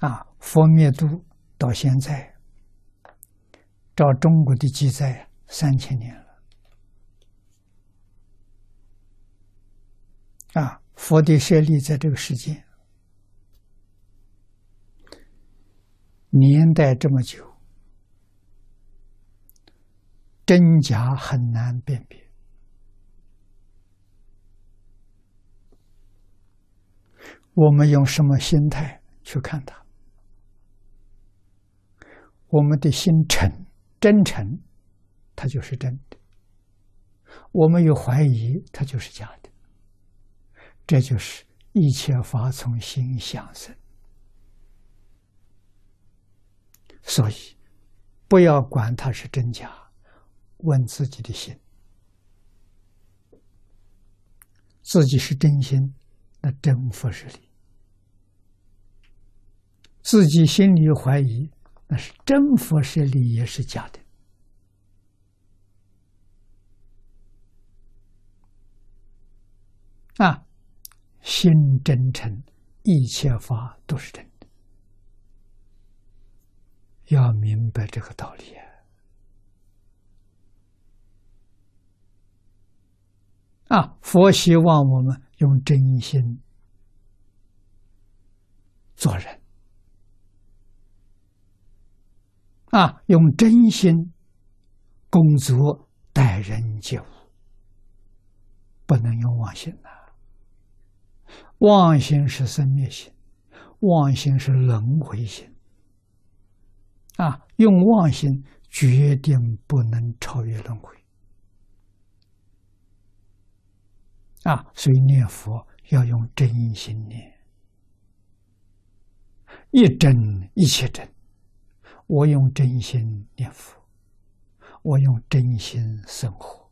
啊，佛灭度到现在，照中国的记载，三千年了。啊，佛的设立在这个世界，年代这么久，真假很难辨别。我们用什么心态去看它？我们的心诚、真诚，它就是真的；我们有怀疑，它就是假的。这就是一切法从心想生，所以不要管它是真假，问自己的心，自己是真心，那真佛是理；自己心里怀疑，那是真佛是理也是假的。啊。心真诚，一切法都是真的。要明白这个道理啊！佛希望我们用真心做人，啊，用真心工作、待人接物，不能用妄心呐。妄心是生灭心，妄心是轮回心。啊，用妄心决定不能超越轮回。啊，所以念佛要用真心念，一真一切真。我用真心念佛，我用真心生活，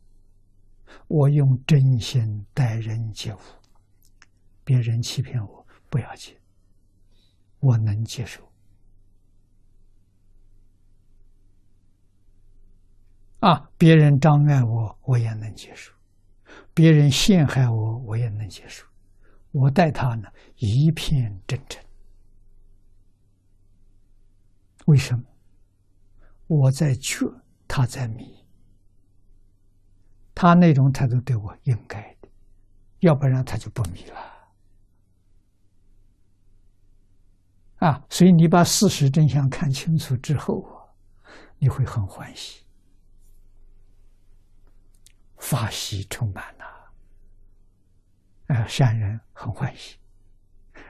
我用真心待人接物。别人欺骗我不要紧，我能接受。啊，别人障碍我，我也能接受；别人陷害我，我也能接受。我待他呢，一片真诚。为什么？我在觉，他在迷。他那种态度对我应该的，要不然他就不迷了。啊，所以你把事实真相看清楚之后，你会很欢喜，法喜充满了。啊，善人很欢喜，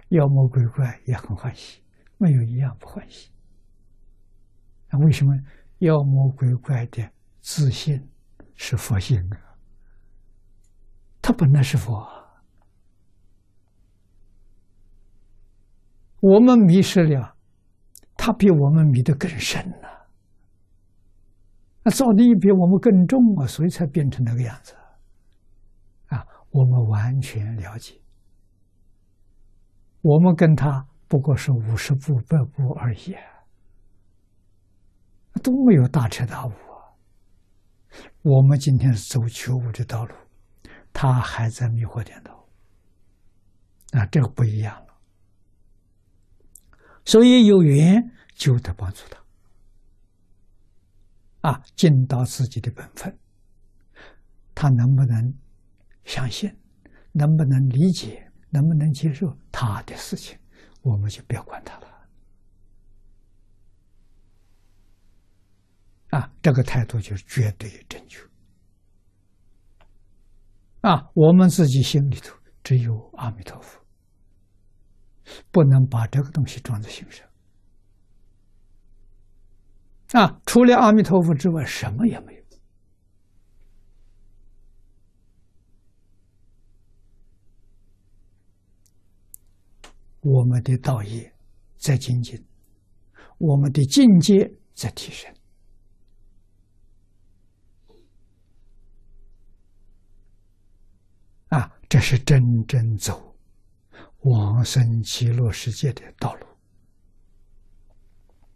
妖魔鬼怪也很欢喜，没有一样不欢喜。为什么妖魔鬼怪的自信是佛性啊？他本来是佛。我们迷失了，他比我们迷得更深呢。那造的比我们更重啊，所以才变成那个样子。啊，我们完全了解，我们跟他不过是五十步、百步而已，都没有大彻大悟啊。我们今天是走觉悟的道路，他还在迷惑颠倒，啊，这个不一样了。所以有缘就得帮助他，啊，尽到自己的本分。他能不能相信，能不能理解，能不能接受他的事情，我们就不要管他了。啊，这个态度就是绝对正确。啊，我们自己心里头只有阿弥陀佛。不能把这个东西装在心上啊！除了阿弥陀佛之外，什么也没有。我们的道业在精进，我们的境界在提升啊！这是真正走。往生极乐世界的道路。